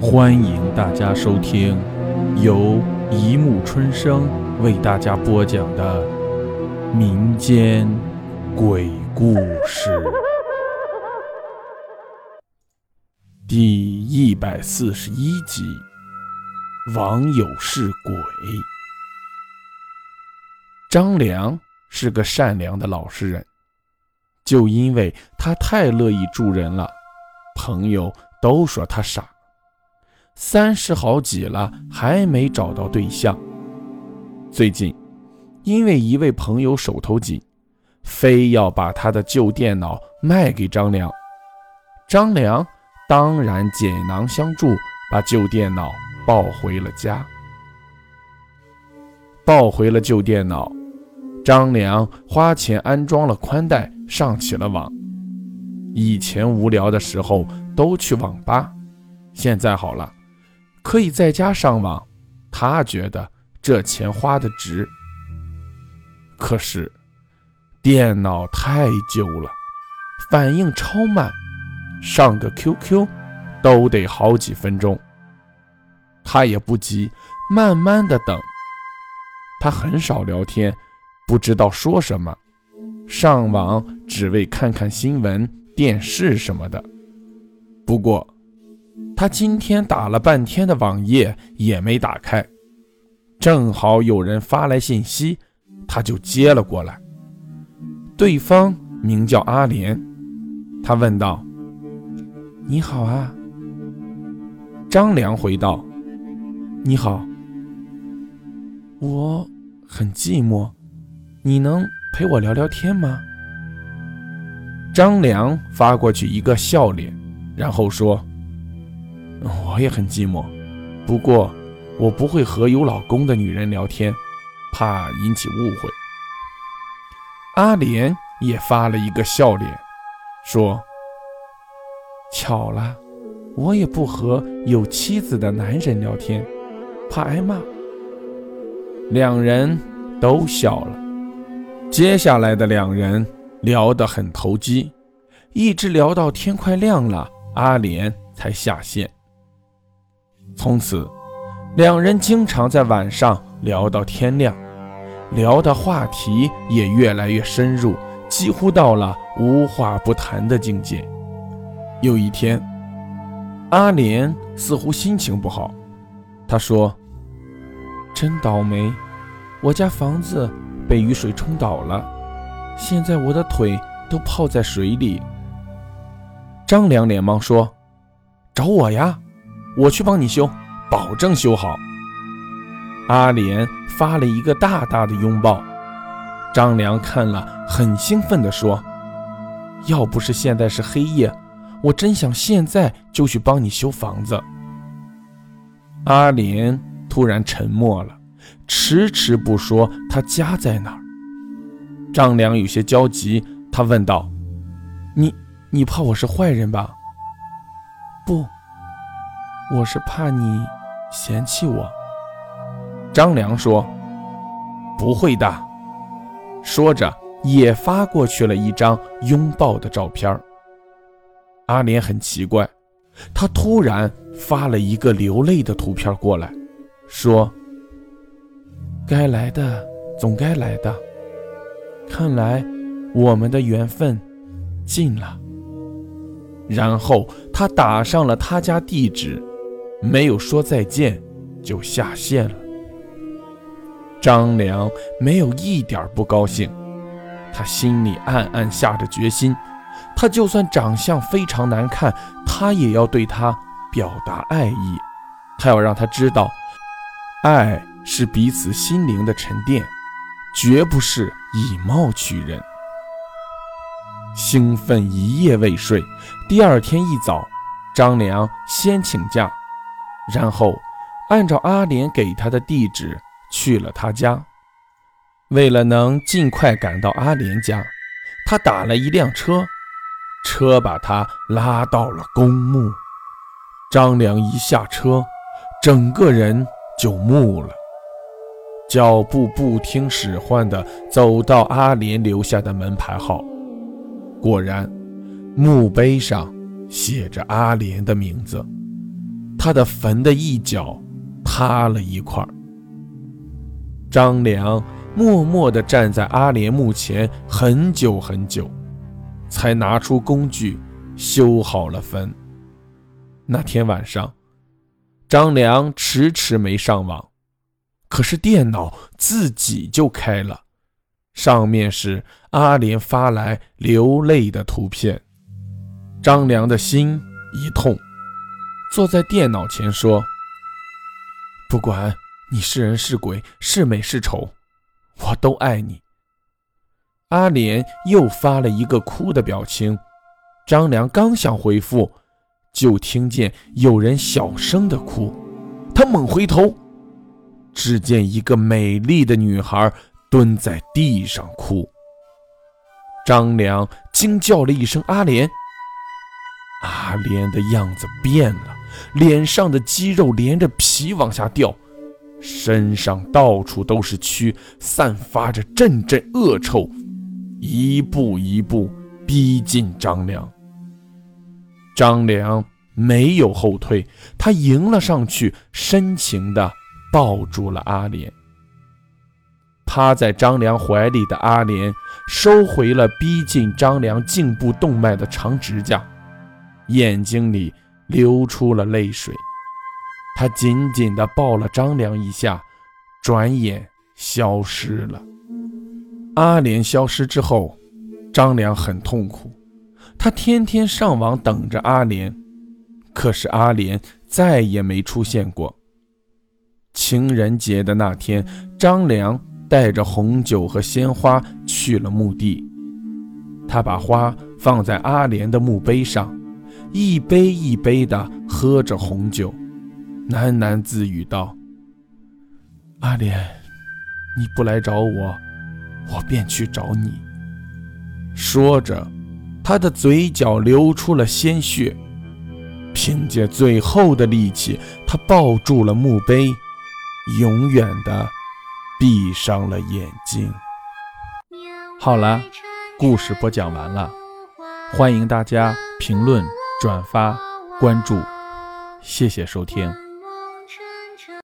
欢迎大家收听由一木春生为大家播讲的民间鬼故事第一百四十一集：网友是鬼。张良是个善良的老实人，就因为他太乐意助人了，朋友都说他傻。三十好几了，还没找到对象。最近，因为一位朋友手头紧，非要把他的旧电脑卖给张良。张良当然解囊相助，把旧电脑抱回了家。抱回了旧电脑，张良花钱安装了宽带，上起了网。以前无聊的时候都去网吧，现在好了。可以在家上网，他觉得这钱花的值。可是电脑太旧了，反应超慢，上个 QQ 都得好几分钟。他也不急，慢慢的等。他很少聊天，不知道说什么，上网只为看看新闻、电视什么的。不过。他今天打了半天的网页也没打开，正好有人发来信息，他就接了过来。对方名叫阿莲，他问道：“你好啊。”张良回道：“你好，我很寂寞，你能陪我聊聊天吗？”张良发过去一个笑脸，然后说。我也很寂寞，不过我不会和有老公的女人聊天，怕引起误会。阿莲也发了一个笑脸，说：“巧了，我也不和有妻子的男人聊天，怕挨骂。”两人都笑了。接下来的两人聊得很投机，一直聊到天快亮了，阿莲才下线。从此，两人经常在晚上聊到天亮，聊的话题也越来越深入，几乎到了无话不谈的境界。有一天，阿莲似乎心情不好，她说：“真倒霉，我家房子被雨水冲倒了，现在我的腿都泡在水里。”张良连忙说：“找我呀！”我去帮你修，保证修好。阿莲发了一个大大的拥抱，张良看了很兴奋地说：“要不是现在是黑夜，我真想现在就去帮你修房子。”阿莲突然沉默了，迟迟不说他家在哪儿。张良有些焦急，他问道：“你你怕我是坏人吧？”“不。”我是怕你嫌弃我，张良说：“不会的。”说着也发过去了一张拥抱的照片。阿莲很奇怪，他突然发了一个流泪的图片过来，说：“该来的总该来的，看来我们的缘分尽了。”然后他打上了他家地址。没有说再见，就下线了。张良没有一点不高兴，他心里暗暗下着决心：他就算长相非常难看，他也要对他表达爱意。他要让他知道，爱是彼此心灵的沉淀，绝不是以貌取人。兴奋一夜未睡，第二天一早，张良先请假。然后，按照阿莲给他的地址去了他家。为了能尽快赶到阿莲家，他打了一辆车，车把他拉到了公墓。张良一下车，整个人就木了，脚步不听使唤地走到阿莲留下的门牌号。果然，墓碑上写着阿莲的名字。他的坟的一角塌了一块。张良默默地站在阿莲墓前很久很久，才拿出工具修好了坟。那天晚上，张良迟迟没上网，可是电脑自己就开了，上面是阿莲发来流泪的图片。张良的心一痛，坐在电脑前说：“不管。”你是人是鬼，是美是丑，我都爱你。阿莲又发了一个哭的表情，张良刚想回复，就听见有人小声的哭，他猛回头，只见一个美丽的女孩蹲在地上哭。张良惊叫了一声：“阿莲！”阿莲的样子变了，脸上的肌肉连着皮往下掉。身上到处都是蛆，散发着阵阵恶臭，一步一步逼近张良。张良没有后退，他迎了上去，深情地抱住了阿莲。趴在张良怀里的阿莲收回了逼近张良颈部动脉的长指甲，眼睛里流出了泪水。他紧紧地抱了张良一下，转眼消失了。阿莲消失之后，张良很痛苦。他天天上网等着阿莲，可是阿莲再也没出现过。情人节的那天，张良带着红酒和鲜花去了墓地。他把花放在阿莲的墓碑上，一杯一杯地喝着红酒。喃喃自语道：“阿莲，你不来找我，我便去找你。”说着，他的嘴角流出了鲜血。凭借最后的力气，他抱住了墓碑，永远的闭上了眼睛。好了，故事播讲完了，欢迎大家评论、转发、关注，谢谢收听。